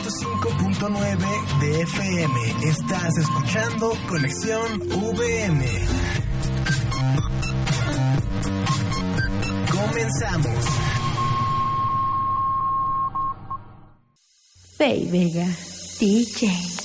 105.9 de FM. Estás escuchando Conexión VM. Comenzamos. Fey Vega, DJ.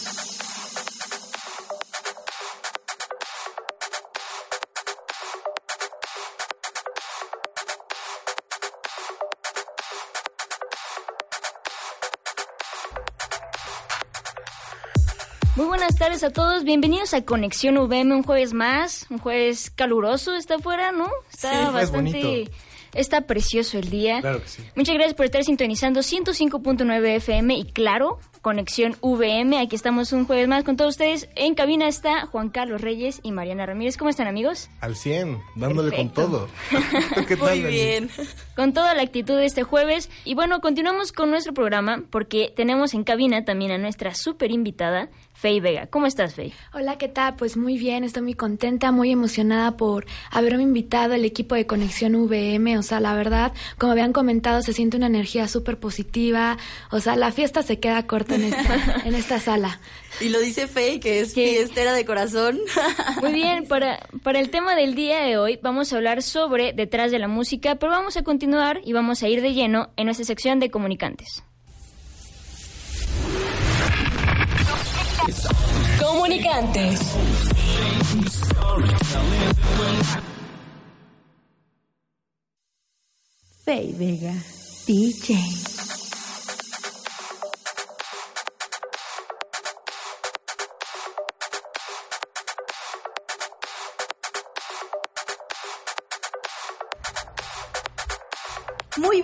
Tardes a todos, bienvenidos a Conexión VM, un jueves más, un jueves caluroso está afuera, ¿no? Está Sí, es bastante... bonito. Está precioso el día. Claro que sí. Muchas gracias por estar sintonizando 105.9 FM y claro, Conexión VM. Aquí estamos un jueves más con todos ustedes. En cabina está Juan Carlos Reyes y Mariana Ramírez. ¿Cómo están amigos? Al 100, dándole Perfecto. con todo. ¿Qué tal, Muy bien. Con toda la actitud de este jueves. Y bueno, continuamos con nuestro programa porque tenemos en cabina también a nuestra súper invitada, Fey Vega. ¿Cómo estás, Fey? Hola, ¿qué tal? Pues muy bien, estoy muy contenta, muy emocionada por haberme invitado al equipo de Conexión VM. O sea, la verdad, como habían comentado, se siente una energía súper positiva. O sea, la fiesta se queda corta en esta, en esta sala. Y lo dice Faye, que es Sí. fiestera de corazón. Muy bien, para, para el tema del día de hoy vamos a hablar sobre detrás de la música, pero vamos a continuar y vamos a ir de lleno en nuestra sección de comunicantes. Comunicantes. Fey Vega, DJ.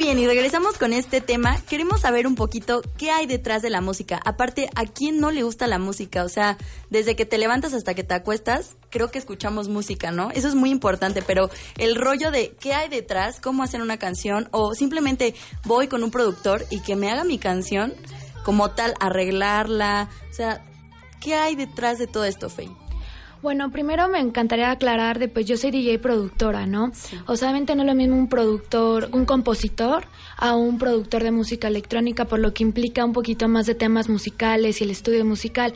Bien, y regresamos con este tema. Queremos saber un poquito qué hay detrás de la música. Aparte, ¿a quién no le gusta la música? O sea, desde que te levantas hasta que te acuestas, creo que escuchamos música, ¿no? Eso es muy importante, pero el rollo de qué hay detrás, cómo hacer una canción, o simplemente voy con un productor y que me haga mi canción como tal, arreglarla. O sea, ¿qué hay detrás de todo esto, Faye? Bueno, primero me encantaría aclarar de pues yo soy DJ productora, ¿no? O sea, obviamente no es lo mismo un productor, un compositor a un productor de música electrónica, por lo que implica un poquito más de temas musicales y el estudio musical.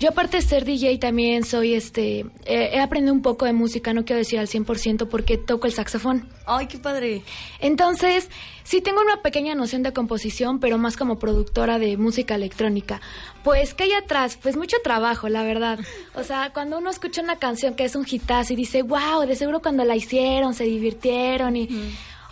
Yo aparte de ser DJ también soy este, eh, he aprendido un poco de música, no quiero decir al 100% porque toco el saxofón. Ay, qué padre. Entonces, sí tengo una pequeña noción de composición, pero más como productora de música electrónica. Pues, ¿qué hay atrás? Pues mucho trabajo, la verdad. O sea, cuando uno escucha una canción que es un hitazo y dice, wow, de seguro cuando la hicieron se divirtieron y...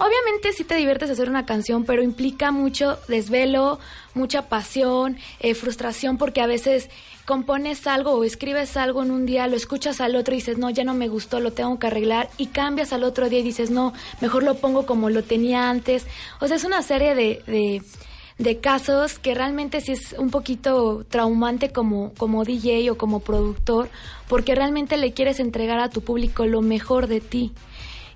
Obviamente sí te diviertes hacer una canción, pero implica mucho desvelo, mucha pasión, eh, frustración, porque a veces compones algo o escribes algo en un día, lo escuchas al otro y dices, no, ya no me gustó, lo tengo que arreglar, y cambias al otro día y dices, no, mejor lo pongo como lo tenía antes. O sea, es una serie de, de, casos que realmente sí es un poquito traumante como, como DJ o como productor, porque realmente le quieres entregar a tu público lo mejor de ti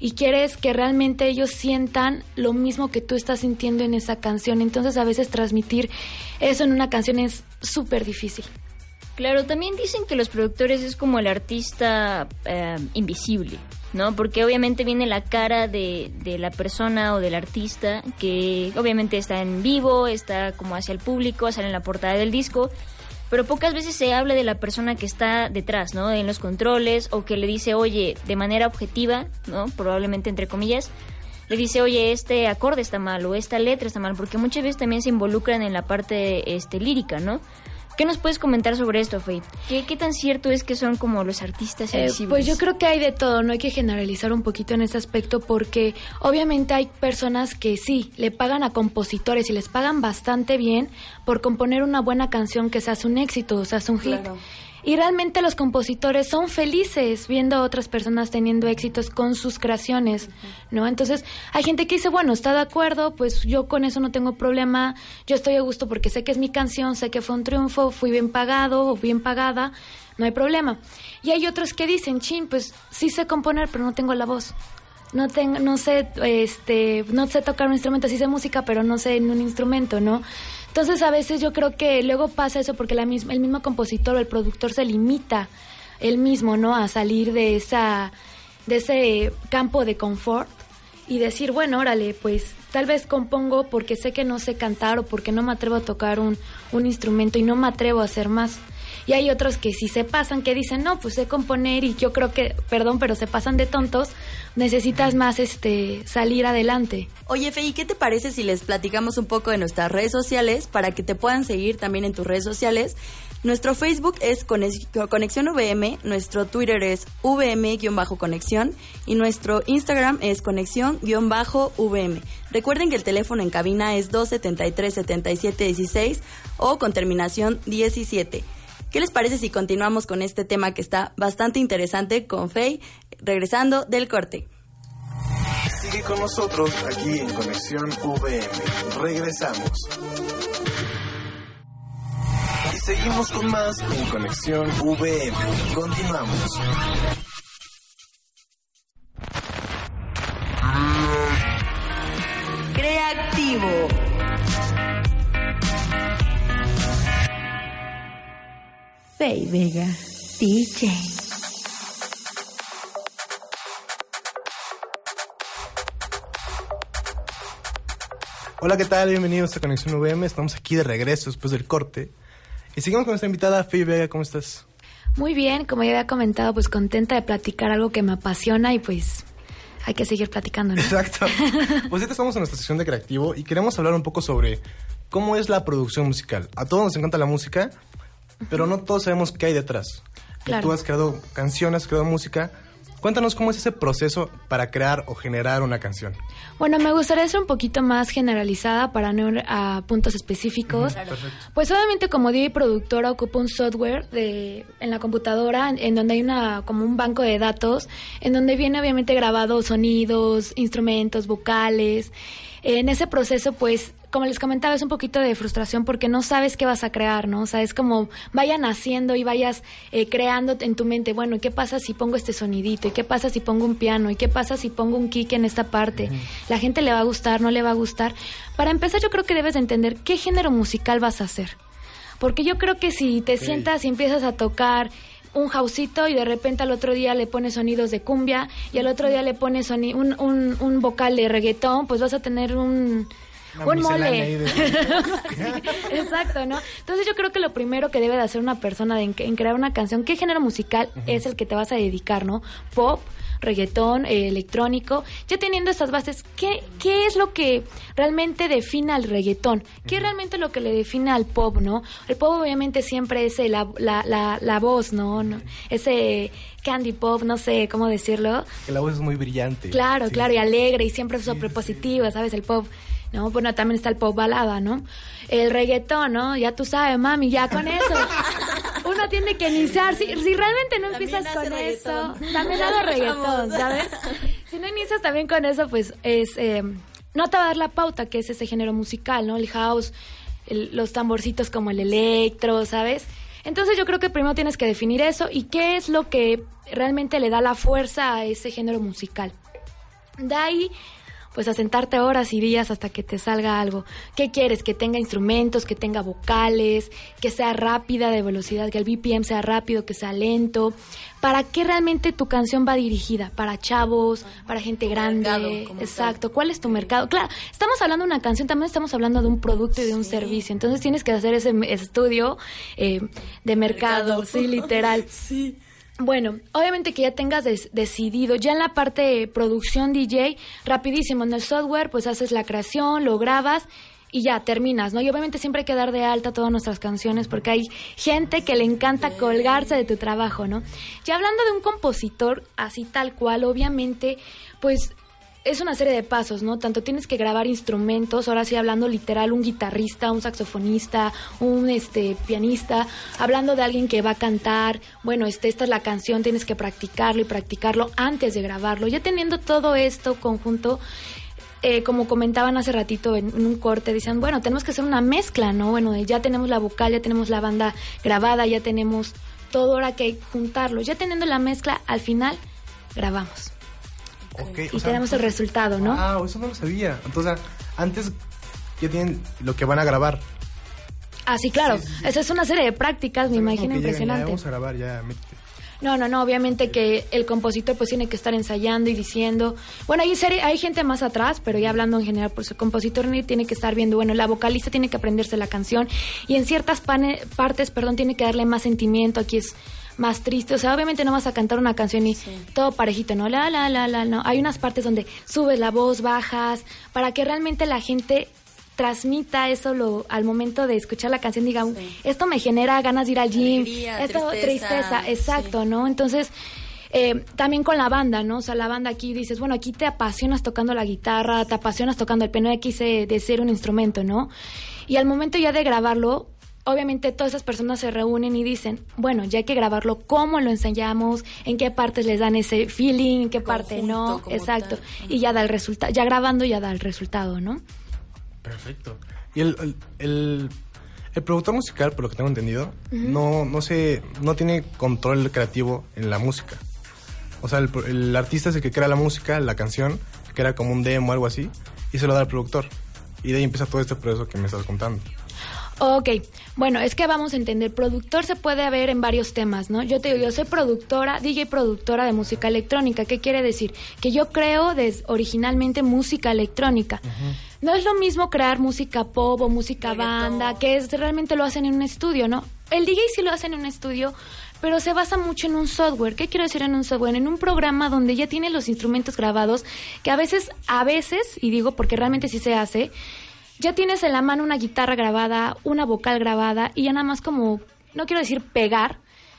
y quieres que realmente ellos sientan lo mismo que tú estás sintiendo en esa canción. Entonces a veces transmitir eso en una canción es súper difícil. Claro, también dicen que los productores es como el artista eh, invisible, ¿no? Porque obviamente viene la cara de, de la persona o del artista que obviamente está en vivo, está como hacia el público, sale en la portada del disco, pero pocas veces se habla de la persona que está detrás, ¿no? En los controles o que le dice, oye, de manera objetiva, ¿no? Probablemente entre comillas, le dice, oye, este acorde está mal o esta letra está mal, porque muchas veces también se involucran en la parte este, lírica, ¿no? ¿Qué nos puedes comentar sobre esto, Faith? ¿Qué, ¿Qué tan cierto es que son como los artistas Eh, pues yo creo que hay de todo, no hay que generalizar un poquito en ese aspecto porque obviamente hay personas que sí, le pagan a compositores y les pagan bastante bien por componer una buena canción que se hace un éxito, o sea, hace un hit. Claro. Y realmente los compositores son felices viendo a otras personas teniendo éxitos con sus creaciones, ¿no? Entonces, hay gente que dice, bueno, está de acuerdo, pues yo con eso no tengo problema, yo estoy a gusto porque sé que es mi canción, sé que fue un triunfo, fui bien pagado o bien pagada, no hay problema. Y hay otros que dicen, chin, pues sí sé componer, pero no tengo la voz. No tengo, no sé, este, no sé tocar un instrumento, sí sé música, pero no sé en un instrumento, ¿no? Entonces a veces yo creo que luego pasa eso porque la misma, el mismo compositor o el productor se limita él mismo, ¿no? A salir de esa, de ese campo de confort y decir, bueno, órale, pues tal vez compongo porque sé que no sé cantar o porque no me atrevo a tocar un, un instrumento y no me atrevo a hacer más. Y hay otros que si se pasan, que dicen, no, pues sé componer y yo creo que, perdón, pero se pasan de tontos, necesitas más este salir adelante. Oye, Fey, ¿qué te parece si les platicamos un poco de nuestras redes sociales para que te puedan seguir también en tus redes sociales? Nuestro Facebook es Conex- Conexión VM, nuestro Twitter es VM-conexión y nuestro Instagram es Conexión-VM. Recuerden que el teléfono en cabina es 273-7716 o con terminación 17. ¿Qué les parece si continuamos con este tema que está bastante interesante con Fey, regresando del corte? Sigue con nosotros aquí en Conexión VM. Regresamos. Y seguimos con más en Conexión VM. Continuamos. Creativo. Fey Vega, DJ. Hola, ¿qué tal? Bienvenidos a Conexión VM. Estamos aquí de regreso después del corte. Y seguimos con nuestra invitada, Faye Vega. ¿Cómo estás? Muy bien, como ya había comentado, pues contenta de platicar algo que me apasiona y pues hay que seguir platicando, ¿no? Exacto. Pues ahorita estamos en nuestra sección de creativo y queremos hablar un poco sobre cómo es la producción musical. A todos nos encanta la música, pero no todos sabemos qué hay detrás. Claro. Tú has creado canciones, has creado música. Cuéntanos cómo es ese proceso para crear o generar una canción. Bueno, me gustaría ser un poquito más generalizada para no ir a puntos específicos. Pues obviamente como DJ productora ocupo un software de, en la computadora en, en donde hay una como un banco de datos en donde viene obviamente grabado sonidos, instrumentos, vocales. En ese proceso pues como les comentaba es un poquito de frustración porque no sabes qué vas a crear, ¿no? O sea, es como vayan naciendo y vayas eh, creando en tu mente, bueno, ¿y qué pasa si pongo este sonidito? ¿Y qué pasa si pongo un piano? ¿Y qué pasa si pongo un kick en esta parte? ¿La gente le va a gustar? ¿No le va a gustar? Para empezar yo creo que debes de entender qué género musical vas a hacer. Porque yo creo que si te sientas y empiezas a tocar un jausito y de repente al otro día le pones sonidos de cumbia y al otro día le pones un, un, un vocal de reggaetón, pues vas a tener un, Una un mole. de- Sí, exacto, ¿no? Entonces yo creo que lo primero que debe de hacer una persona en, en crear una canción, ¿qué género musical es el que te vas a dedicar, no? Pop, reggaetón, eh, electrónico. Ya teniendo estas bases, ¿qué, ¿qué es lo que realmente define al reggaetón? ¿Qué es realmente lo que le define al pop, no? El pop obviamente siempre es eh, la, la, la, la voz, ¿no? ¿no? Ese candy pop, no sé cómo decirlo. Que la voz es muy brillante. Claro, Sí, claro, sí. y alegre y siempre súper positiva, ¿sabes? El pop, ¿no? Bueno, también está el pop balada, ¿no? El reggaetón, ¿no? Ya tú sabes, mami, ya con eso. Uno tiene que iniciar. Si, si realmente no También empiezas con reggaetón. eso, también hago reggaetón, ¿sabes? Si no inicias también con eso, pues es. eh, no te va a dar la pauta, que es ese género musical, ¿no? El house, el- los tamborcitos como el electro, ¿sabes? Entonces yo creo que primero tienes que definir eso y qué es lo que realmente le da la fuerza a ese género musical. De ahí, pues a sentarte horas y días hasta que te salga algo. ¿Qué quieres? Que tenga instrumentos, que tenga vocales, que sea rápida de velocidad, que el BPM sea rápido, que sea lento. ¿Para qué realmente tu canción va dirigida? ¿Para chavos? ¿Para gente grande? mercado Exacto. ¿Cuál es tu mercado? Claro, estamos hablando de una canción, también estamos hablando de un producto y de un servicio. Entonces tienes que hacer ese estudio eh, de mercado, Mercado. sí, literal. Sí. Bueno, obviamente que ya tengas decidido, ya en la parte de producción DJ, rapidísimo, en el software, pues haces la creación, lo grabas y ya terminas, ¿no? Y obviamente siempre hay que dar de alta todas nuestras canciones porque hay gente que le encanta colgarse de tu trabajo, ¿no? Ya hablando de un compositor así tal cual, obviamente, pues es una serie de pasos, ¿no? Tanto tienes que grabar instrumentos, ahora sí hablando literal, un guitarrista, un saxofonista, un este pianista, hablando de alguien que va a cantar, bueno, este, esta es la canción, tienes que practicarlo y practicarlo antes de grabarlo. Ya teniendo todo esto conjunto, eh, como comentaban hace ratito en, en un corte, decían, bueno, tenemos que hacer una mezcla, ¿no? Bueno, ya tenemos la vocal, ya tenemos la banda grabada, ya tenemos todo, ahora que juntarlo. Ya teniendo la mezcla, al final grabamos Y o sea, tenemos el resultado, ¿no? Wow, eso no lo sabía. Entonces, antes ya tienen lo que van a grabar. Ah, sí, claro. Esa es una serie de prácticas, me imagino impresionante. Vamos a grabar, ya, métete. No, no, no, obviamente que el compositor pues tiene que estar ensayando y diciendo, bueno, hay, serie- hay gente más atrás, pero ya hablando en general, pues el compositor tiene que estar viendo, bueno, la vocalista tiene que aprenderse la canción y en ciertas pane- partes, perdón, tiene que darle más sentimiento, aquí es más triste, o sea, obviamente no vas a cantar una canción y todo parejito, ¿no? La, la, la, la, no. Hay unas partes donde subes la voz, bajas, para que realmente la gente transmita eso lo, al momento de escuchar la canción, diga, esto me genera ganas de ir al gym, Alegría, esto tristeza, tristeza, exacto, ¿no? Entonces, eh, también con la banda, ¿no? O sea, la banda aquí dices, bueno, aquí te apasionas tocando la guitarra, te apasionas tocando el piano, aquí se de ser un instrumento, ¿no? Y al momento ya de grabarlo, obviamente todas esas personas se reúnen y dicen, bueno, ya hay que grabarlo, ¿cómo lo ensayamos? ¿En qué partes les dan ese feeling? ¿En qué parte Conjunto no? Exacto. tal. Y ya da el resultado, ya grabando ya da el resultado, ¿no? Perfecto. Y el, el, el- el productor musical, por lo que tengo entendido, no, no, se, no tiene control creativo en la música. O sea, el, el artista es el que crea la música, la canción, que era como un demo o algo así, y se lo da al productor. Y de ahí empieza todo este proceso que me estás contando. Ok, bueno, es que vamos a entender, productor se puede ver en varios temas, ¿no? Yo te digo, yo soy productora, DJ productora de música electrónica. ¿Qué quiere decir? Que yo creo des- originalmente música electrónica. No es lo mismo crear música pop o música banda, que es realmente lo hacen en un estudio, ¿no? El DJ sí lo hace en un estudio, pero se basa mucho en un software. ¿Qué quiero decir en un software? En un programa donde ya tiene los instrumentos grabados, que a veces, a veces, y digo porque realmente sí se hace, ya tienes en la mano una guitarra grabada, una vocal grabada y ya nada más como, no quiero decir pegar,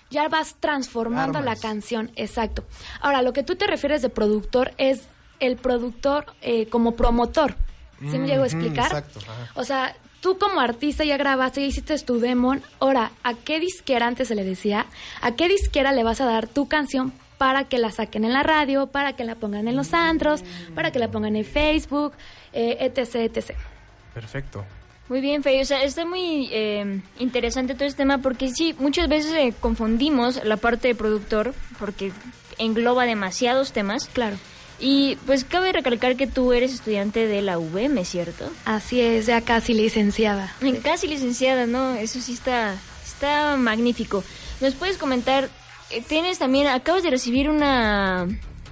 ya vas transformando la canción, exacto. Ahora, lo que tú te refieres de productor es el productor eh, como promotor. ¿Sí me llego a Ujú, explicar? exacto, ajá. O sea, tú como artista ya grabaste, ya hiciste tu demo. Ahora, ¿a qué disquera antes se le decía? ¿A qué disquera le vas a dar tu canción para que la saquen en la radio, para que la pongan en los antros, para que la pongan en Facebook, eh, etc, etc. Perfecto. Muy bien, Fey. O sea, está muy eh, interesante todo este tema porque sí, muchas veces eh, confundimos la parte de productor porque engloba demasiados temas. Claro. Y pues cabe recalcar que tú eres estudiante de la UVM, ¿cierto? Así es, ya casi licenciada. Casi licenciada, ¿no? Eso sí está, está magnífico. ¿Nos puedes comentar? eh, Tienes también, acabas de recibir una,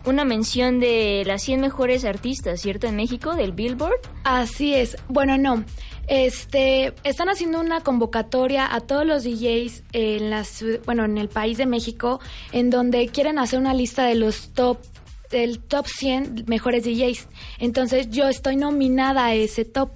una mención de las 100 mejores artistas, ¿cierto? En México, del Billboard. Así es. Bueno, no. Este, están haciendo una convocatoria a todos los DJs en la ciu- bueno, en el país de México en donde quieren hacer una lista de los top del top 100 mejores DJs. Entonces, yo estoy nominada a ese top.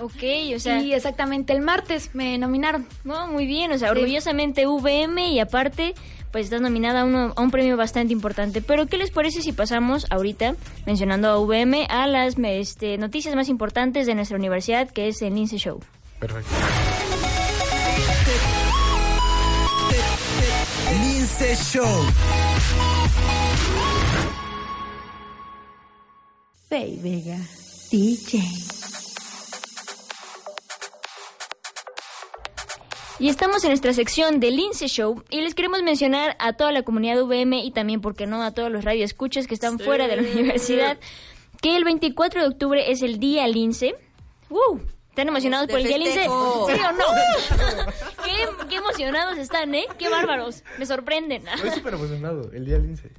Ok, o sea... y exactamente el martes me nominaron. No, muy bien, o sea, orgullosamente VM y aparte, pues estás nominada a, uno- a un premio bastante importante. Pero, ¿qué les parece si pasamos ahorita, mencionando a VM, a las este, noticias más importantes de nuestra universidad, que es el Lince Show? Perfecto. Lince Show. Fey Vega, DJ. Y estamos en nuestra sección del Lince Show y les queremos mencionar a toda la comunidad VM y también, ¿por qué no?, a todos los radioescuchas que están fuera de la universidad, que el 24 de octubre es el Día Lince. ¡Uh! ¿Están emocionados de por el Día Lince? festejo. ¿Sí o no? ¿Qué, qué emocionados están, ¿eh? ¡Qué bárbaros! Me sorprenden. Estoy súper emocionado. El día lince.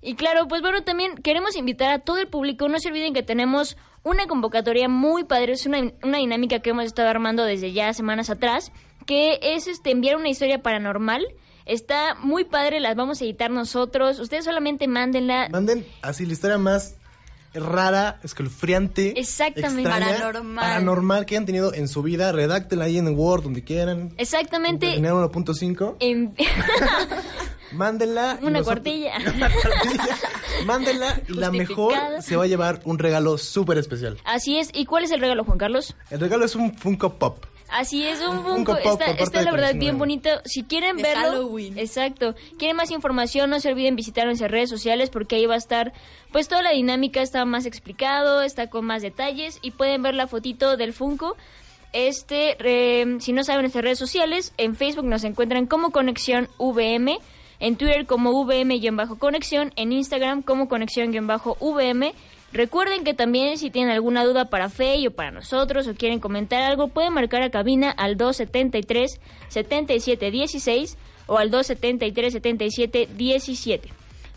Y claro, pues bueno, también queremos invitar a todo el público. No se olviden que tenemos una convocatoria muy padre. Es una, una dinámica que hemos estado armando desde ya semanas atrás, que es este enviar una historia paranormal. Está muy padre, las vamos a editar nosotros. Ustedes solamente mándenla. Manden así la historia más rara, escalofriante, Exactamente. extraña, Paranormal. paranormal que hayan tenido en su vida. Redáctenla ahí en Word, donde quieran. Exactamente. Terminar 1.5. En- Mándenla. Una nosotros- cuartilla. Una cuartilla. Mándenla y la mejor se va a llevar un regalo súper especial. Así es. ¿Y cuál es el regalo, Juan Carlos? El regalo es un Funko Pop. Así es, un Un Funko. Pop Está, la verdad bien bonito. Si quieren De verlo. Halloween. Exacto. Quieren más información, no se olviden visitar nuestras redes sociales porque ahí va a estar, pues toda la dinámica está más explicado, está con más detalles y pueden ver la fotito del Funko. Este, eh, si no saben nuestras redes sociales, en Facebook nos encuentran como Conexión VM, en Twitter como VM-Conexión, en Instagram como Conexión-VM. Recuerden que también si tienen alguna duda para Fey o para nosotros o quieren comentar algo, pueden marcar a cabina al 273-7716 o al 273-77-17.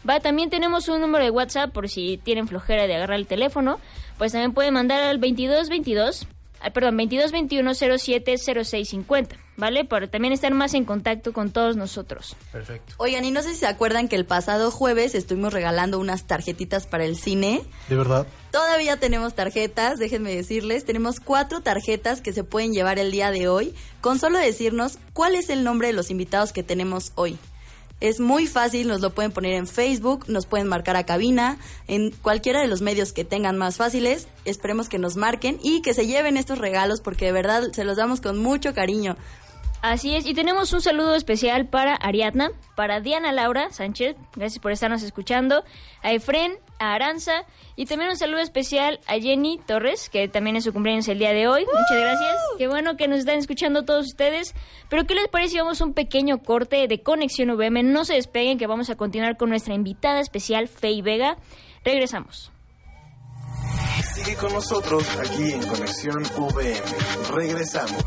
Va, también tenemos un número de WhatsApp por si tienen flojera de agarrar el teléfono. Pues también pueden mandar al 2222, ah, perdón, 2221-070650, ¿vale? Para también estar más en contacto con todos nosotros. Perfecto. Oigan, y no sé si se acuerdan que el pasado jueves estuvimos regalando unas tarjetitas para el cine. ¿De verdad? Todavía tenemos tarjetas, déjenme decirles, tenemos cuatro tarjetas que se pueden llevar el día de hoy, con solo decirnos cuál es el nombre de los invitados que tenemos hoy. Es muy fácil, nos lo pueden poner en Facebook, nos pueden marcar a cabina, en cualquiera de los medios que tengan más fáciles. Esperemos que nos marquen y que se lleven estos regalos porque de verdad se los damos con mucho cariño. Así es, y tenemos un saludo especial para Ariadna, para Diana Laura Sánchez, gracias por estarnos escuchando, a Efren, a Aranza, y también un saludo especial a Jenny Torres, que también es su cumpleaños el día de hoy. Muchas gracias. Qué bueno que nos están escuchando todos ustedes. Pero ¿qué les parece si vamos a un pequeño corte de Conexión VM? No se despeguen, que vamos a continuar con nuestra invitada especial, Fey Vega. Regresamos. Sigue con nosotros aquí en Conexión VM. Regresamos.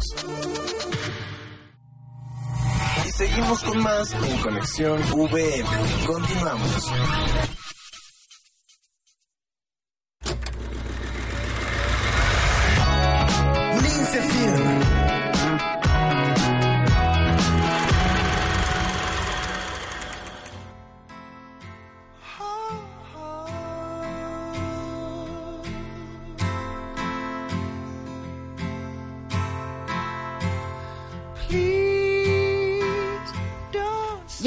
Seguimos con más en Conexión VM. Continuamos. Lince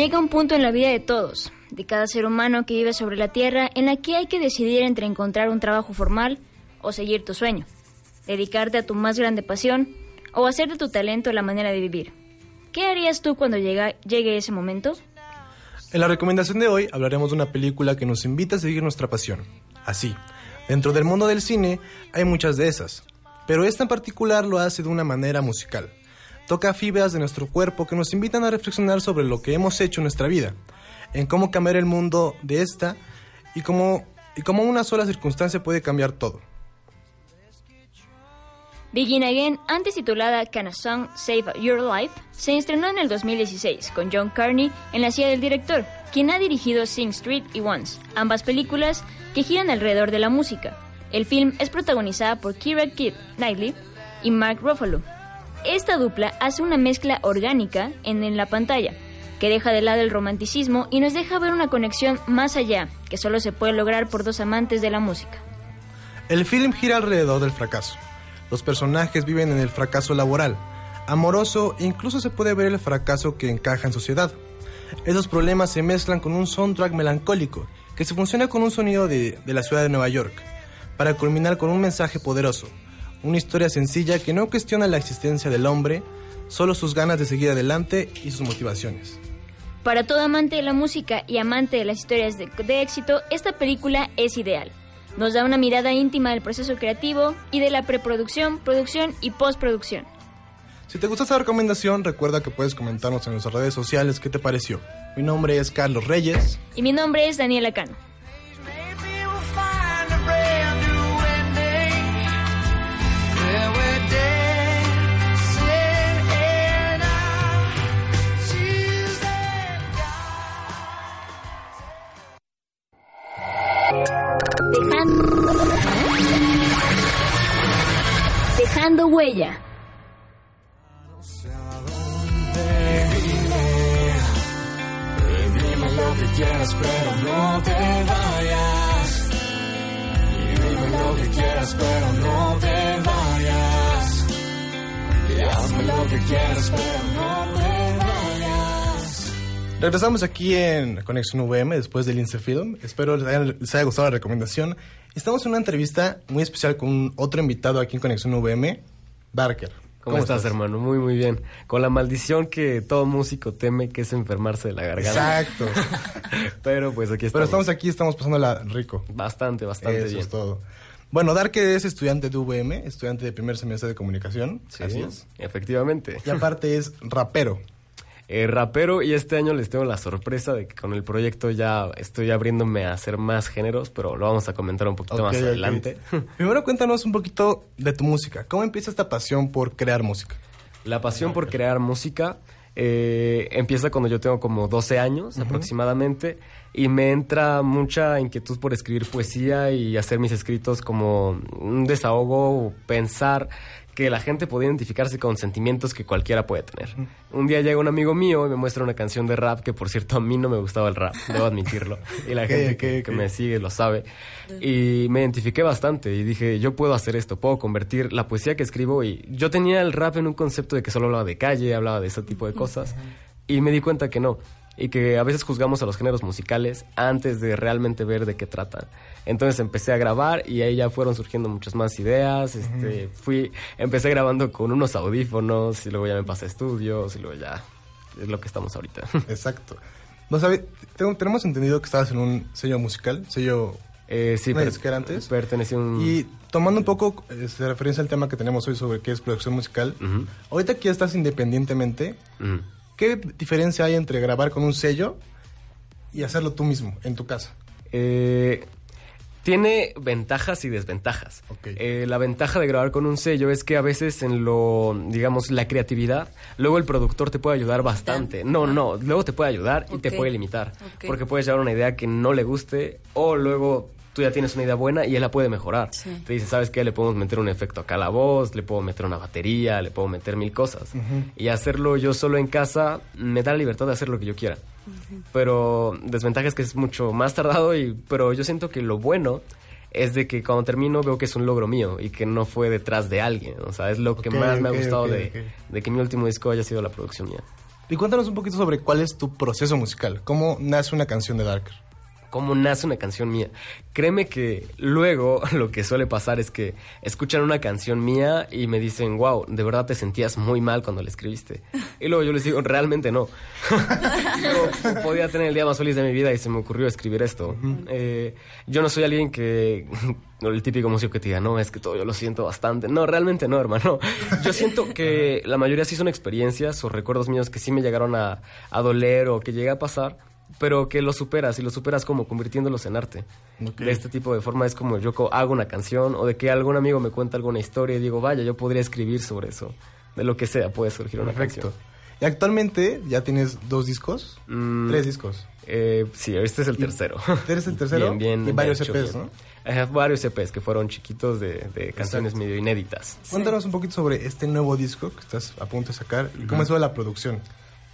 Llega un punto en la vida de todos, de cada ser humano que vive sobre la Tierra, en la que hay que decidir entre encontrar un trabajo formal o seguir tu sueño, dedicarte a tu más grande pasión o hacer de tu talento la manera de vivir. ¿Qué harías tú cuando llega- llegue ese momento? En la recomendación de hoy hablaremos de una película que nos invita a seguir nuestra pasión. Así, dentro del mundo del cine hay muchas de esas, pero esta en particular lo hace de una manera musical. Toca fibras de nuestro cuerpo que nos invitan a reflexionar sobre lo que hemos hecho en nuestra vida, en cómo cambiar el mundo de esta y cómo, y cómo una sola circunstancia puede cambiar todo. Begin Again, antes titulada Can a Song Save Your Life, se estrenó en el 2016 con John Carney en la silla del director, quien ha dirigido Sing Street y Once, ambas películas que giran alrededor de la música. El film es protagonizada por Kira Kid Knightley y Mark Ruffalo. Esta dupla hace una mezcla orgánica en, la pantalla, que deja de lado el romanticismo y nos deja ver una conexión más allá, que solo se puede lograr por dos amantes de la música. El film gira alrededor del fracaso. Los personajes viven en el fracaso laboral, amoroso e incluso se puede ver el fracaso que encaja en sociedad. Esos problemas se mezclan con un soundtrack melancólico que se funciona con un sonido de, de la ciudad de Nueva York, para culminar con un mensaje poderoso, una historia sencilla que no cuestiona la existencia del hombre, solo sus ganas de seguir adelante y sus motivaciones. Para todo amante de la música y amante de las historias de, de éxito, esta película es ideal. Nos da una mirada íntima del proceso creativo y de la preproducción, producción y postproducción. Si te gustó esta recomendación, recuerda que puedes comentarnos en nuestras redes sociales qué te pareció. Mi nombre es Carlos Reyes. Y mi nombre es Daniela Cano. Huella. Regresamos aquí en Conexión VM después del Film. Espero les haya, les haya gustado la recomendación. Estamos en una entrevista muy especial con otro invitado aquí en Conexión VM, Barker. ¿Cómo, estás, hermano? Muy, muy bien. Con la maldición que todo músico teme, que es enfermarse de la garganta. Exacto. Pero pues aquí estamos. Pero estamos aquí, estamos pasándola rico. Bastante, bastante Eso bien. es todo. Bueno, Darker es estudiante de VM, estudiante de primer semestre de comunicación. Sí, Así es. efectivamente. Y aparte es rapero. Eh, rapero y este año les tengo la sorpresa de que con el proyecto ya estoy abriéndome a hacer más géneros, pero lo vamos a comentar un poquito más adelante. Primero cuéntanos un poquito de tu música. ¿Cómo empieza esta pasión por crear música? La pasión por crear música Eh, empieza cuando yo tengo como 12 años aproximadamente y me entra mucha inquietud por escribir poesía y hacer mis escritos como un desahogo o pensar que la gente puede identificarse con sentimientos que cualquiera puede tener. Un día llega un amigo mío y me muestra una canción de rap que por cierto a mí no me gustaba el rap, debo admitirlo. Y la gente que me sigue lo sabe. Y me identifiqué bastante y dije, yo puedo hacer esto, puedo convertir la poesía que escribo y yo tenía el rap en un concepto de que solo hablaba de calle, hablaba de ese tipo de cosas y me di cuenta que no y que a veces juzgamos a los géneros musicales antes de realmente ver de qué tratan. Entonces empecé a grabar y ahí ya fueron surgiendo muchas más ideas. Este, fui, empecé grabando con unos audífonos y luego ya me pasé a estudios y luego ya es lo que estamos ahorita. Exacto. No sabe, tengo- tenemos entendido que estabas en un sello musical, sello Eh, sí, ¿Una per- disquera antes? pertenecí a un... Y tomando un poco este, referencia al tema que tenemos hoy sobre qué es producción musical, ahorita que ya estás independientemente. ¿qué diferencia hay entre grabar con un sello y hacerlo tú mismo, en tu casa? Eh, tiene ventajas y desventajas. Eh, la ventaja de grabar con un sello es que a veces en lo, digamos, la creatividad, luego el productor te puede ayudar bastante. No, no, luego te puede ayudar y te puede limitar. Porque puedes llevar una idea que no le guste o luego tú ya tienes una idea buena y él la puede mejorar. Sí. Te dice, ¿sabes qué? Le podemos meter un efecto acá a la voz, le puedo meter una batería, le puedo meter mil cosas. Y hacerlo yo solo en casa me da la libertad de hacer lo que yo quiera. Pero desventaja es que es mucho más tardado, y, pero yo siento que lo bueno es de que cuando termino veo que es un logro mío y que no fue detrás de alguien. O sea, es lo que más me ha gustado de, de que mi último disco haya sido la producción mía. Y cuéntanos un poquito sobre cuál es tu proceso musical, cómo nace una canción de Darker. Cómo nace una canción mía. Créeme que luego lo que suele pasar es que escuchan una canción mía y me dicen, wow, de verdad te sentías muy mal cuando la escribiste. Y luego yo les digo, realmente no. yo podía tener el día más feliz de mi vida y se me ocurrió escribir esto. Eh, yo no soy alguien que... El típico músico que te diga, no, es que todo yo lo siento bastante. No, realmente no, hermano. Yo siento que la mayoría sí son experiencias o recuerdos míos que sí me llegaron a, a doler o que llegué a pasar pero que lo superas y lo superas como convirtiéndolos en arte. De este tipo de forma es como yo hago una canción o de que algún amigo me cuenta alguna historia y digo, vaya, yo podría escribir sobre eso. De lo que sea puede surgir una Perfecto. Y actualmente ya tienes dos discos, Mm. tres discos. canción. Eh, sí, este es el tercero. ¿Eres el tercero? Bien, bien. Y varios hecho, EPs, bien. ¿no? Ajá, varios EPs que fueron chiquitos de, de canciones medio inéditas. Cuéntanos un poquito sobre este nuevo disco que estás a punto de sacar y cómo es toda la producción.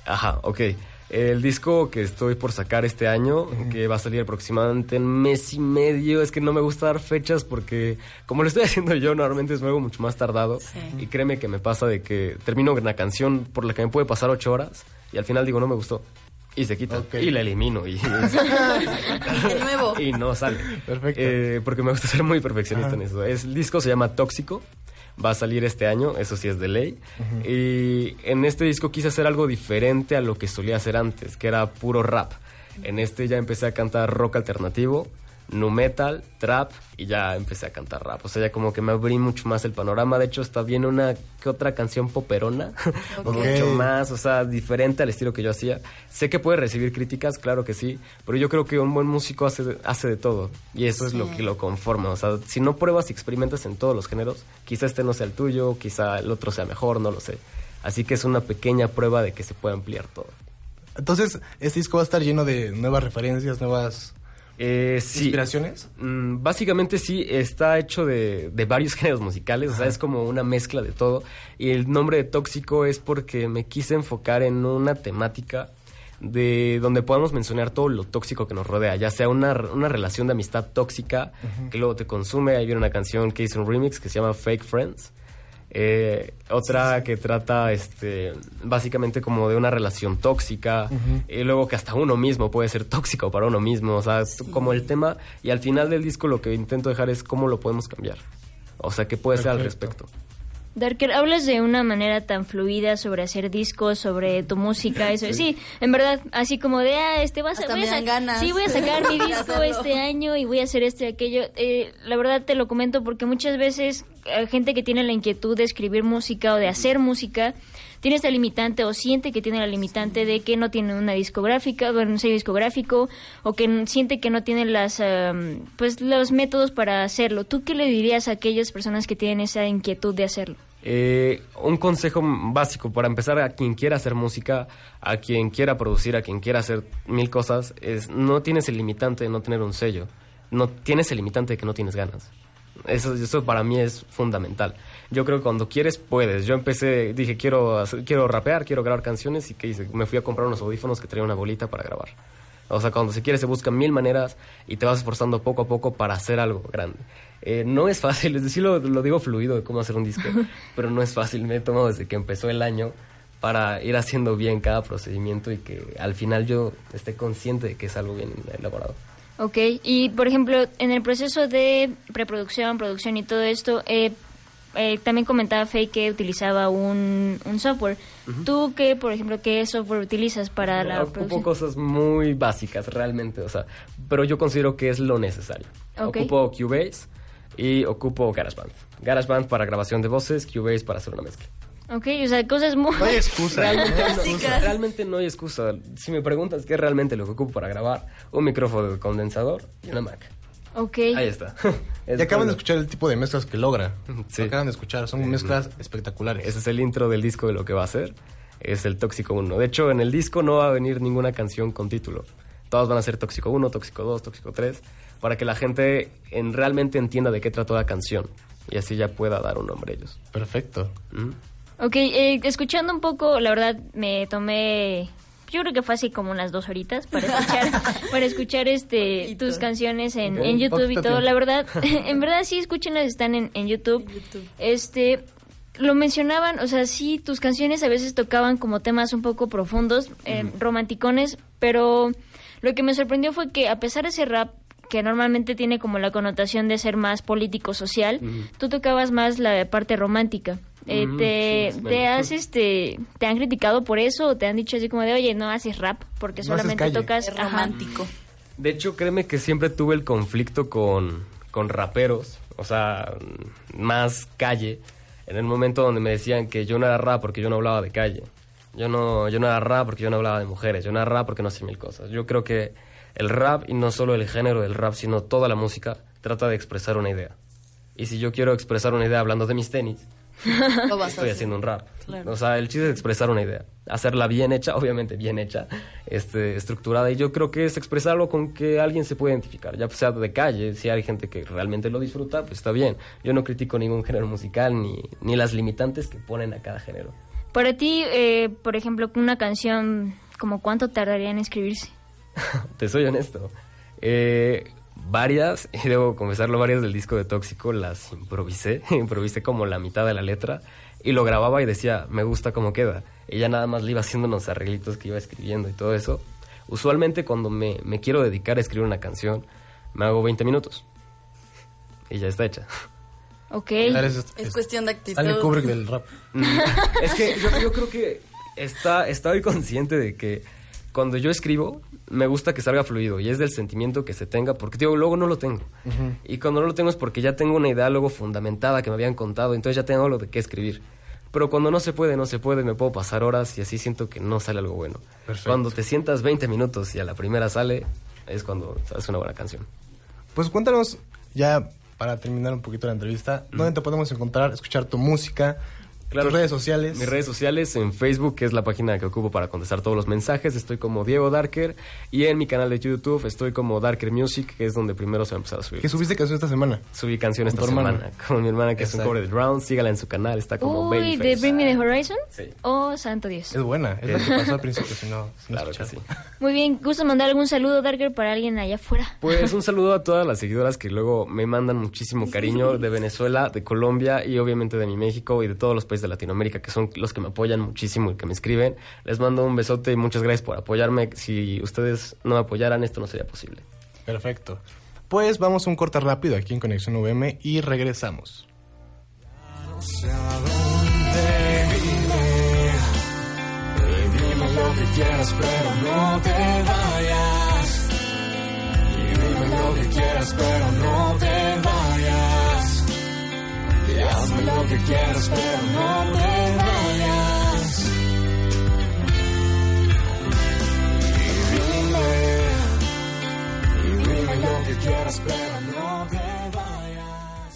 Ajá, ok. El disco que estoy por sacar este año, que va a salir aproximadamente en mes y medio, es que no me gusta dar fechas porque como lo estoy haciendo yo, normalmente es algo mucho más tardado. Y créeme que me pasa de que termino una canción por la que me puede pasar ocho horas y al final digo no me gustó. Y se quita. Y la elimino. Y, De nuevo. y no sale. Perfecto. Eh, porque me gusta ser muy perfeccionista en eso. Es, el disco se llama Tóxico. Va a salir este año, eso sí es de ley. Y en este disco quise hacer algo diferente a lo que solía hacer antes, que era puro rap. En este ya empecé a cantar rock alternativo, nu metal, trap y ya empecé a cantar rap. O sea, ya como que me abrí mucho más el panorama. De hecho, está bien una que otra canción poperona, mucho más, o sea, diferente al estilo que yo hacía. Sé que puede recibir críticas, claro que sí, pero yo creo que un buen músico hace de, hace de todo y eso es lo que lo conforma. O sea, si no pruebas y experimentas en todos los géneros, quizá este no sea el tuyo, quizá el otro sea mejor, no lo sé. Así que es una pequeña prueba de que se puede ampliar todo. Entonces, este disco va a estar lleno de nuevas referencias, nuevas Eh, sí. inspiraciones. Mm, Básicamente sí, está hecho de, de varios géneros musicales, o sea, es como una mezcla de todo. Y el nombre de Tóxico es porque me quise enfocar en una temática de donde podamos mencionar todo lo tóxico que nos rodea, ya sea una, una relación de amistad tóxica que luego te consume. Ahí viene una canción que hice un remix que se llama Fake Friends. Eh, otra que trata este básicamente como de una relación tóxica y luego que hasta uno mismo puede ser tóxico para uno mismo o sea como el tema y al final del disco lo que intento dejar es cómo lo podemos cambiar. O sea qué puede ser al respecto Darker, hablas de una manera tan fluida sobre hacer discos, sobre tu música, eso. Sí, en verdad, así como de, ah, este, vas a, voy me a dan ganas Sí, voy a sacar mi disco este año y voy a hacer esto y aquello. Eh, la verdad te lo comento porque muchas veces eh, gente que tiene la inquietud de escribir música o de hacer música tiene esta limitante o siente que tiene la limitante de que no tiene una discográfica, bueno, un sello discográfico o que siente que no tiene las, pues, los métodos para hacerlo. ¿Tú qué le dirías a aquellas personas que tienen esa inquietud de hacerlo? Eh, un consejo básico para empezar a quien quiera hacer música, a quien quiera producir, a quien quiera hacer mil cosas, es no tienes el limitante de no tener un sello, no tienes el limitante de que no tienes ganas. Eso, eso para mí es fundamental. Yo creo que cuando quieres, puedes. Yo empecé, dije, quiero, hacer- quiero rapear, quiero grabar canciones y ¿qué hice? Me fui a comprar unos audífonos que traían una bolita para grabar. O sea, cuando se quiere se buscan mil maneras y te vas esforzando poco a poco para hacer algo grande. Eh, no es fácil, es decir, lo, lo digo fluido de cómo hacer un disco, pero no es fácil. Me he tomado desde que empezó el año para ir haciendo bien cada procedimiento y que al final yo esté consciente de que es algo bien elaborado. Ok, y por ejemplo, en el proceso de preproducción, producción y todo esto, eh, eh, también comentaba Faye que utilizaba un, un software. ¿Tú qué, por ejemplo, qué software utilizas para la Ocupo producción? cosas muy básicas realmente, o sea, pero yo considero que es lo necesario. Ocupo Cubase y ocupo GarageBand. GarageBand para grabación de voces, Cubase para hacer una mezcla. Ok, o sea, cosas muy... No hay excusa. Realmente no, Básicas. realmente no hay excusa. Si me preguntas qué es realmente lo que ocupo para grabar, un micrófono de condensador y una Mac. Ok. Ahí está. Es Y acaban de escuchar el tipo de mezclas que logra. Sí. Lo acaban de escuchar, son mezclas espectaculares. Ese es el intro del disco de lo que va a ser. Es el Tóxico 1. De hecho, en el disco no va a venir ninguna canción con título. Todas van a ser Tóxico 1, Tóxico 2, Tóxico 3, para que la gente en, realmente entienda de qué trata la canción. Y así ya pueda dar un nombre a ellos. Perfecto. ¿Mm? Ok, eh, escuchando un poco, la verdad me tomé, yo creo que fue así como unas dos horitas para escuchar, para escuchar este Poquito. tus canciones en, en YouTube y todo. tiempo. La verdad, en verdad sí, escúchenlas, están en, en YouTube. Este, lo mencionaban, o sea, sí, tus canciones a veces tocaban como temas un poco profundos, eh, romanticones, pero lo que me sorprendió fue que a pesar de ese rap que normalmente tiene como la connotación de ser más político social, tú tocabas más la parte romántica. Eh, Ujú, te, sí, te has este te han criticado por eso o te han dicho así como de oye no haces rap porque No solamente tocas Es ajá. romántico. De hecho, créeme que siempre tuve el conflicto con, con raperos, o sea, más calle, en el momento donde me decían que yo no era rap porque yo no hablaba de calle. Yo no, yo no era rap porque yo no hablaba de mujeres, yo no era rap porque no hacía mil cosas. Yo creo que el rap, y no solo el género del rap, sino toda la música, trata de expresar una idea. Y si yo quiero expresar una idea hablando de mis tenis, Lo vas a estoy haciendo un rap. Claro. O sea, el chiste es expresar una idea. Hacerla bien hecha, obviamente bien hecha, este, estructurada. Y yo creo que es expresarlo con que alguien se pueda identificar. Ya sea de calle, si hay gente que realmente lo disfruta, pues está bien. Yo no critico ningún género musical ni, ni las limitantes que ponen a cada género. para ti eh, por ejemplo una canción como cuánto tardaría en escribirse Te soy honesto. Eh, varias, y debo confesarlo, varias del disco de Tóxico las improvisé. improvisé como la mitad de la letra y lo grababa y decía, me gusta cómo queda. Y ya nada más le iba haciendo unos arreglitos que iba escribiendo y todo eso. Usualmente cuando me, me quiero dedicar a escribir una canción, me hago 20 minutos. Y ya está hecha. ok Es cuestión de actitud. Stanley Kubrick del rap. es que yo, yo creo que está, estoy consciente de que cuando yo escribo, me gusta que salga fluido y es del sentimiento que se tenga, porque digo, luego no lo tengo. Y cuando no lo tengo es porque ya tengo una idea luego fundamentada que me habían contado, entonces ya tengo lo de qué escribir. Pero cuando no se puede, no se puede, me puedo pasar horas y así siento que no sale algo bueno. Perfecto. Cuando te sientas 20 minutos y a la primera sale, es cuando es una buena canción. Pues cuéntanos, ya para terminar un poquito la entrevista, ¿dónde te podemos encontrar, escuchar tu música, tus redes sociales? Mis redes sociales en Facebook, que es la página que ocupo para contestar todos los mensajes, estoy como Diego Darker. Y en mi canal de YouTube estoy como Darker Music, que es donde primero se va a empezar a subir. Que subiste canción esta semana. Subí canción esta tu hermana. semana con mi hermana, que es un cover de Drown. Sígala en su canal, está como uy Babyface. de Bring Me the Horizon Sí. oh santo Dios Es buena, es la que pasó al principio, si no, si no Claro que escuchaste. sí. muy bien gusto mandar algún saludo Darker para alguien allá afuera Pues un saludo a todas las seguidoras que luego me mandan muchísimo cariño de Venezuela, de Colombia y obviamente de mi México y de todos los países de Latinoamérica que son los que me apoyan muchísimo y que me escriben. Les mando un besote y muchas gracias por apoyarme. Si ustedes no me apoyaran, esto no sería posible. Perfecto. Pues vamos a un corte rápido aquí en Conexión VM y regresamos. sé a dónde. Y dime lo que quieras, pero no te vayas. Y dime lo que quieras, pero no te vayas. Hazme lo que quieras, pero no te vayas. Y dime, y dime lo que quieras, pero no te vayas.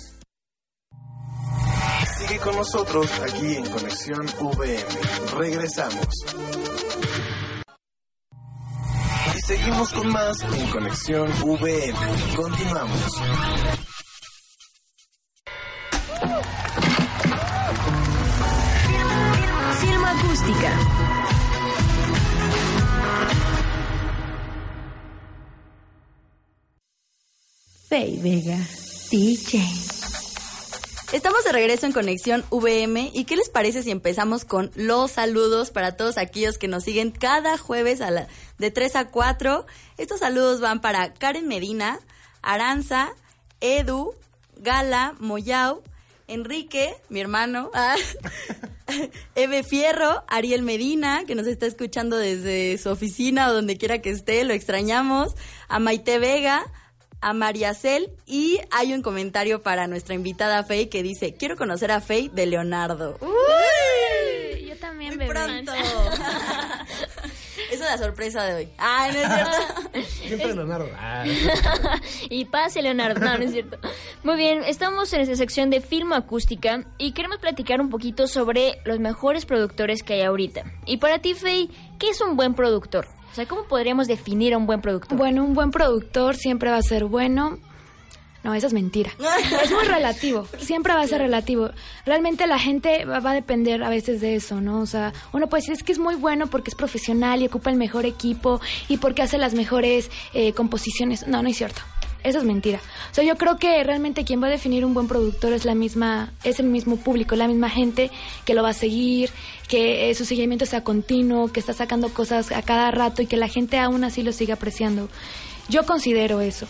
Sigue con nosotros aquí en Conexión VM. Regresamos. Y seguimos con más en Conexión VM. Continuamos. Film acústica. Fey Vega, DJ. Estamos de regreso en Conexión VM y ¿qué les parece si empezamos con los saludos para todos aquellos que nos siguen cada jueves a la, de 3 a 4? Estos saludos van para Karen Medina, Aranza, Edu, Gala, Moyau, Enrique, mi hermano, ah, Eve Fierro, Ariel Medina, que nos está escuchando desde su oficina o donde quiera que esté, lo extrañamos, a Maite Vega, a María Cel y hay un comentario para nuestra invitada Faye que dice, quiero conocer a Faye de Leonardo. Uy, yo también, Muy bebé. pronto. Esa es la sorpresa de hoy. Ay, no es cierto. Siempre Leonardo. Ah. y pase, Leonardo. No, no es cierto. Muy bien, estamos en esta sección de film acústica y queremos platicar un poquito sobre los mejores productores que hay ahorita. Y para ti, Faye, ¿qué es un buen productor? O sea, ¿cómo podríamos definir a un buen productor? Bueno, un buen productor siempre va a ser bueno. No, eso es mentira. Es muy relativo. Siempre va a ser relativo. Realmente la gente va, va a depender a veces de eso, ¿no? O sea, uno puede decir es que es muy bueno porque es profesional y ocupa el mejor equipo y porque hace las mejores eh, composiciones. No, no es cierto. Eso es mentira. O sea, yo creo que realmente quien va a definir un buen productor es la misma, es el mismo público, la misma gente que lo va a seguir, que eh, su seguimiento sea continuo, que está sacando cosas a cada rato y que la gente aún así lo siga apreciando. Yo considero eso.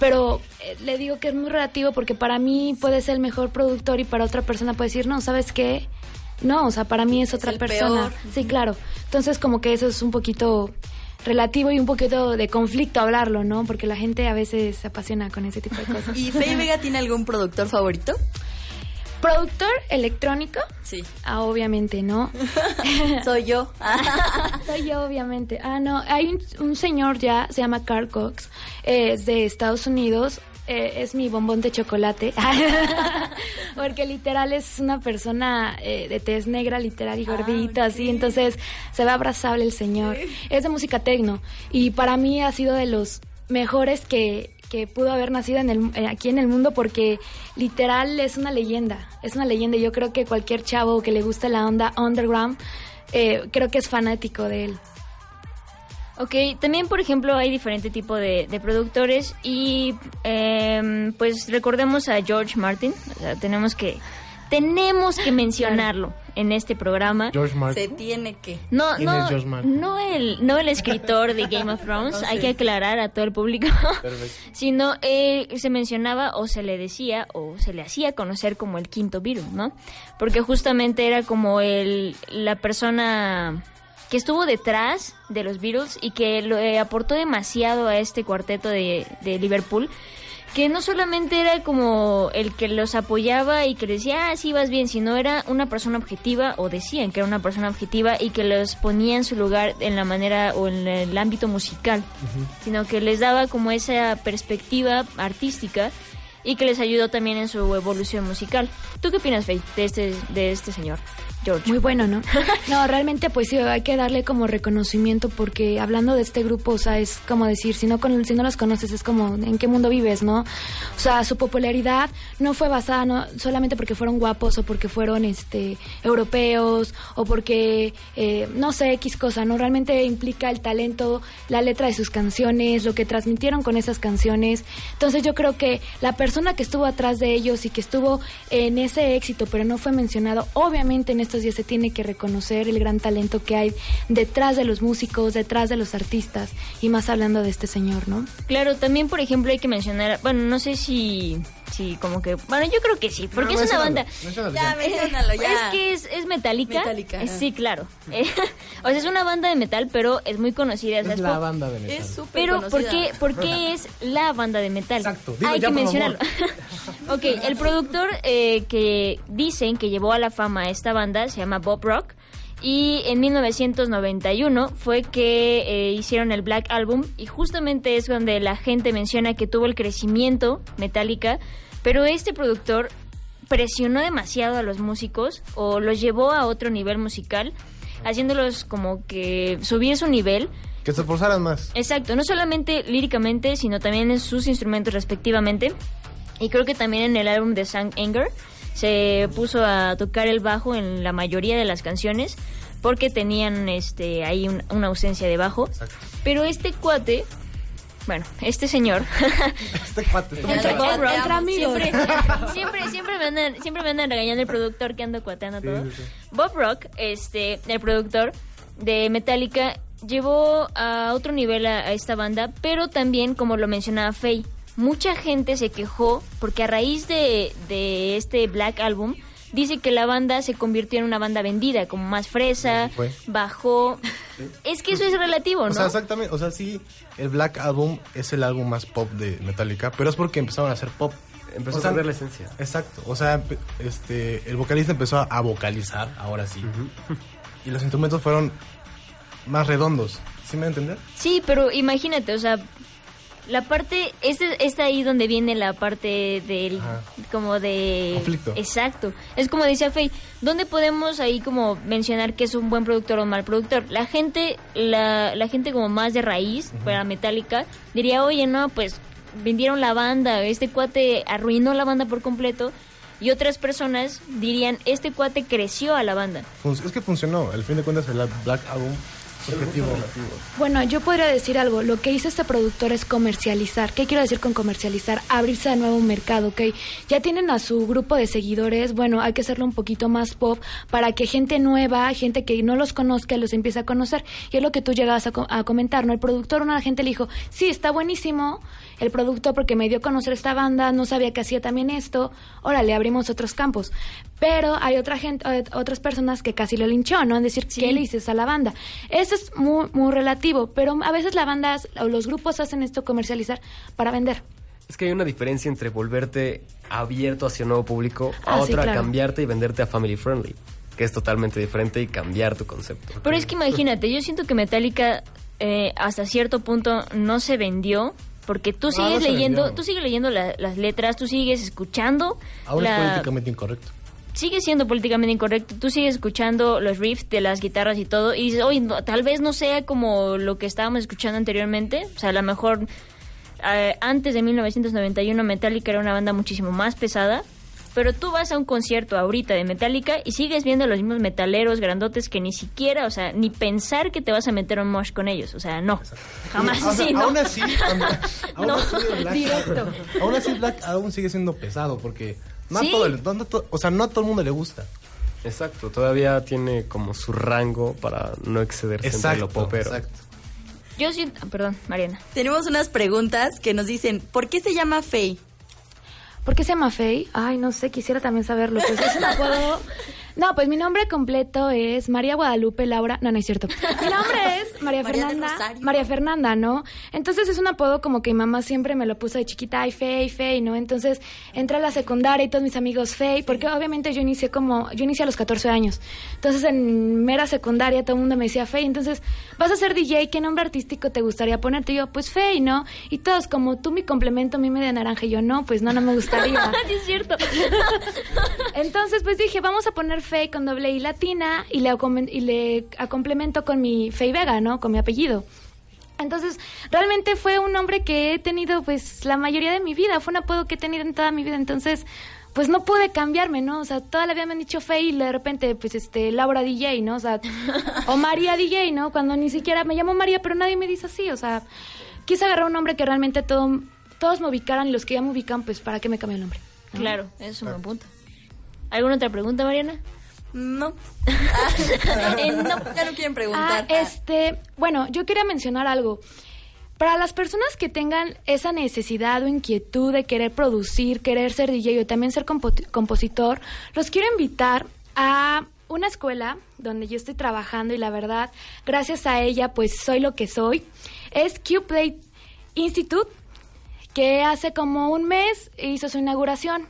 Pero eh, le digo que es muy relativo porque para mí puede ser el mejor productor y para otra persona puede decir, no, ¿sabes qué? No, o sea, para mí es otra el persona. peor. Sí, claro. Entonces como que eso es un poquito relativo y un poquito de conflicto hablarlo, ¿no? Porque la gente a veces se apasiona con ese tipo de cosas. ¿Y Faye Vega tiene algún productor favorito? ¿Productor electrónico? Sí. Ah, obviamente, ¿no? Soy yo. Soy yo, obviamente. Ah, no, hay un, un señor ya, se llama Carl Cox, eh, es de Estados Unidos. eh, es mi bombón de chocolate. Porque literal es una persona eh, de tez negra, literal y gordito, así. Entonces se ve abrazable el señor. Es de música tecno. Y para mí ha sido de los mejores que, que pudo haber nacido en el, eh, aquí en el mundo porque literal es una leyenda. Es una leyenda. Yo creo que cualquier chavo que le guste la onda underground, eh, creo que es fanático de él. Ok, también por ejemplo hay diferente tipo de, de productores y em, pues recordemos a George Martin, o sea, tenemos que tenemos que mencionarlo en este programa. George Se tiene que. No, ¿Quién no, es George Martin? no el, no el escritor de Game of Thrones, hay que aclarar a todo el público, sino eh, se mencionaba o se le decía o se le hacía conocer como el quinto virus, ¿no? Porque justamente era como el, la persona que estuvo detrás de los Beatles y que lo eh, aportó demasiado a este cuarteto de, de Liverpool que no solamente era como el que los apoyaba y que decía, ah, sí, vas bien, sino era una persona objetiva, o decían que era una persona objetiva y que los ponía en su lugar en la manera o en el ámbito musical, sino que les daba como esa perspectiva artística y que les ayudó también en su evolución musical. ¿Tú qué opinas, Faye, de este, de este señor, George? Muy bueno, ¿no? No, realmente pues sí, hay que darle como reconocimiento porque hablando de este grupo, o sea, es como decir, si no, con, si no los conoces es como, ¿en qué mundo vives, no? O sea, su popularidad no fue basada no, solamente porque fueron guapos o porque fueron este europeos o porque, eh, no sé, X cosa, ¿no? Realmente implica el talento, la letra de sus canciones, lo que transmitieron con esas canciones. Entonces yo creo que la persona que estuvo atrás de ellos y que estuvo en ese éxito, pero no fue mencionado, obviamente en estos se tiene que reconocer el gran talento que hay detrás de los músicos, detrás de los artistas, y más hablando de este señor, ¿no? Claro, también por ejemplo hay que mencionar, bueno, no sé si, si como que, bueno, yo creo que sí, porque No, es una banda... menciónalo Ya, menciónalo, ya. Es que es, es metálica. Metallica, Eh, sí, claro. Eh, o sea, es una banda de metal, pero es muy conocida. o sea, Es es la banda de metal. Es súper Pero, ¿por conocida. qué, ¿por qué es la banda de metal? Exacto, dilo Hay ya, que por mencionarlo. ok, el productor eh, que dicen que llevó a la fama a esta banda se llama Bob Rock. Y en 1991 fue que eh, hicieron el Black Album y justamente es donde la gente menciona que tuvo el crecimiento Metallica, pero este productor presionó demasiado a los músicos o los llevó a otro nivel musical, haciéndolos como que subir su nivel. Que se esforzaran más. Exacto, no solamente líricamente, sino también en sus instrumentos respectivamente. Y creo que también en el álbum de Sang Anger se puso a tocar el bajo en la mayoría de las canciones porque tenían este ahí un- una ausencia de bajo. Pero este cuate, bueno, este señor, Este cuate. este Entre. Siempre, siempre, siempre me andan, siempre me andan regañando el productor que ando cuateando todo. sí, sí. Bob Rock, este, el productor de Metallica, llevó a otro nivel a, a esta banda, pero también, como lo mencionaba Faye, mucha gente se quejó porque a raíz de, de este Black Album, dice que la banda se convirtió en una banda vendida, como más fresa, Sí, bajó. Es que eso es relativo, ¿no? O sea, exactamente. O sea, sí, el Black Album es el álbum más pop de Metallica, pero es porque empezaron a hacer pop. Empezó O sea, a perder la esencia. Exacto. O sea, este, el vocalista empezó a vocalizar, ahora sí. Y los instrumentos fueron más redondos. ¿Sí me va a entender? Sí, pero imagínate, o sea, la parte, este es ahí donde viene la parte del, Ajá. como de... Conflicto. Exacto. Es como dice Faye, ¿dónde podemos ahí como mencionar que es un buen productor o un mal productor? La gente, la, la gente como más de raíz, para Metallica, diría, oye, no, pues vendieron la banda, este cuate arruinó la banda por completo. Y otras personas dirían, este cuate creció a la banda. Es que funcionó. Al fin de cuentas, el Black Album es objetivo. Bueno, yo podría decir algo. Lo que hizo este productor es comercializar. ¿Qué quiero decir con comercializar? Abrirse a nuevo mercado, ¿ok? Ya tienen a su grupo de seguidores. Bueno, hay que hacerlo un poquito más pop para que gente nueva, gente que no los conozca, los empiece a conocer. Y es lo que tú llegabas a, co- a comentar, ¿no? El productor, una gente le dijo, sí, está buenísimo el productor porque me dio a conocer esta banda, no sabía que hacía también esto. Órale, abrimos otros campos. Pero hay otra gente, eh, otras personas que casi lo linchó, ¿no? En decir, ¿qué le dices a la banda? Eso es muy, muy relativo, pero a veces la banda o los grupos hacen esto comercializar para vender. Es que hay una diferencia entre volverte abierto hacia un nuevo público a Ah, sí, otra claro. cambiarte y venderte a family friendly, que es totalmente diferente y cambiar tu concepto. Pero es que imagínate, yo siento que Metallica eh, hasta cierto punto no se vendió porque tú No, sigues leyendo, tú sigues leyendo la- las letras, tú sigues escuchando, la- es políticamente incorrecto. sigue siendo políticamente incorrecto, tú sigues escuchando los riffs de las guitarras y todo y dices, oye, no, tal vez no sea como lo que estábamos escuchando anteriormente, o sea, a lo mejor eh, antes de 1991 Metallica era una banda muchísimo más pesada. Pero tú vas a un concierto ahorita de Metallica y sigues viendo a los mismos metaleros grandotes que ni siquiera, o sea, ni pensar que te vas a meter un mosh con ellos. O sea, no. Jamás O sea, sí, ¿no? Aún así, aún, No. así Black, Directo. aún así Black Album sigue siendo pesado porque no Sí. todo el- no o sea, no a todo el mundo le gusta. Exacto, todavía tiene como su rango para no excederse entre Exacto, lo popero. exacto. Yo sí, perdón, Mariana. Tenemos unas preguntas que nos dicen, ¿por qué se llama Faye? ¿Por qué se llama Faye? Ay, no sé, quisiera también saberlo. Pues es un apodo. No, pues mi nombre completo es María Guadalupe Laura. No, no es cierto. Mi nombre es María, Fernanda. María Fernanda, ¿no? Entonces es un apodo como que mi mamá siempre me lo puso de chiquita, ay, Faye, Faye, ¿no? Entonces entré a la secundaria y todos mis amigos Faye, porque obviamente yo inicié como, yo inicié a los 14 años. Entonces en mera secundaria todo el mundo me decía Faye. Entonces, vas a ser DJ, ¿qué nombre artístico te gustaría ponerte? Y yo, pues Faye, ¿no? Y todos como tú mi complemento, mi media naranja. Y yo, no, pues no, no me gustaría. es cierto. Entonces, pues dije, vamos a poner Faye con doble I latina y le, y le complemento con mi Faye Vega, ¿no? Con mi apellido. Entonces, realmente fue un nombre que he tenido, pues, la mayoría de mi vida. Fue un apodo que he tenido en toda mi vida. Entonces, pues no pude cambiarme, ¿no? O sea, toda la vida me han dicho Faye y de repente, pues, este, Laura DJ, ¿no? O sea, o María DJ, ¿no? Cuando ni siquiera me llamo María, pero nadie me dice así. O sea, quise agarrar un nombre que realmente todo, todos me ubicaran y los que ya me ubican, pues, ¿para qué me cambie el nombre? ¿no? Claro, eso es un buen punto. ¿Alguna otra pregunta, Mariana? No. Eh, no. Ya no quieren Ah, preguntar. este, bueno, yo quería mencionar algo. Para las personas que tengan esa necesidad o inquietud de querer producir, querer ser DJ o también ser compo- compositor, los quiero invitar a una escuela donde yo estoy trabajando y la verdad, gracias a ella, pues soy lo que soy. Es Q-Play Institute, que hace como un mes hizo su inauguración.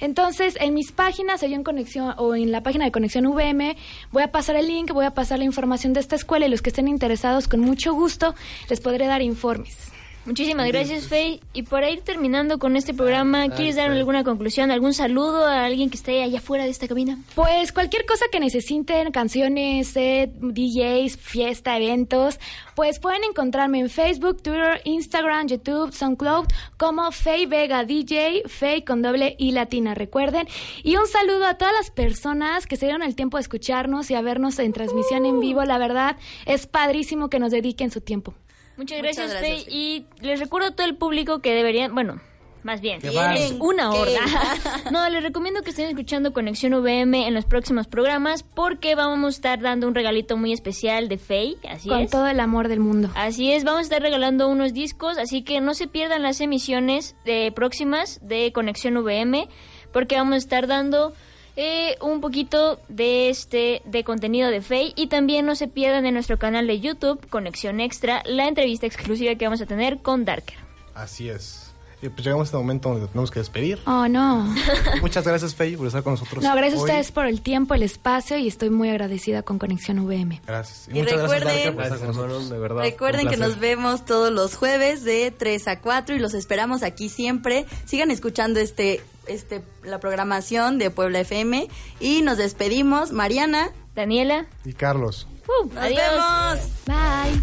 Entonces, en mis páginas, en conexión, o en la página de Conexión VM, voy a pasar el link, voy a pasar la información de esta escuela y los que estén interesados, con mucho gusto, les podré dar informes. Muchísimas gracias, Faye. Y para ir terminando con este programa, ¿quieres dar alguna conclusión, algún saludo a alguien que esté allá afuera de esta cabina? Pues cualquier cosa que necesiten, canciones, set, DJs, fiesta, eventos, pues pueden encontrarme en Facebook, Twitter, Instagram, YouTube, SoundCloud como Faye Vega DJ, Faye con doble y latina, recuerden. Y un saludo a todas las personas que se dieron el tiempo de escucharnos y a vernos en transmisión en vivo. La verdad, es padrísimo que nos dediquen su tiempo. Muchas Muchas gracias, gracias, Faye. Y les recuerdo a todo el público que deberían, bueno, más bien, es una hora. no, les recomiendo que estén escuchando Conexión VM en los próximos programas porque vamos a estar dando un regalito muy especial de Faye, así Con es. todo el amor del mundo. Así es, vamos a estar regalando unos discos, así que no se pierdan las emisiones de próximas de Conexión VM, porque vamos a estar dando eh, un poquito de este de contenido de Faye y también no se pierdan en nuestro canal de YouTube Conexión Extra la entrevista exclusiva que vamos a tener con Darker. Así es. Y pues llegamos a este momento donde tenemos que despedir. Oh, no. Muchas gracias, Faye, por estar con nosotros. No, gracias a ustedes por el tiempo, el espacio y estoy muy agradecida con Conexión VM. Gracias. Y muchas recuerden- gracias, Darker, por estar Gracias, con nosotros. hermano, de verdad. Recuerden que nos vemos todos los jueves de 3 a 4 y los esperamos aquí siempre. Sigan escuchando este este la programación de Puebla FM y nos despedimos. Mariana, Daniela, Y Carlos. ¡uh! nos adiós. vemos. Bye.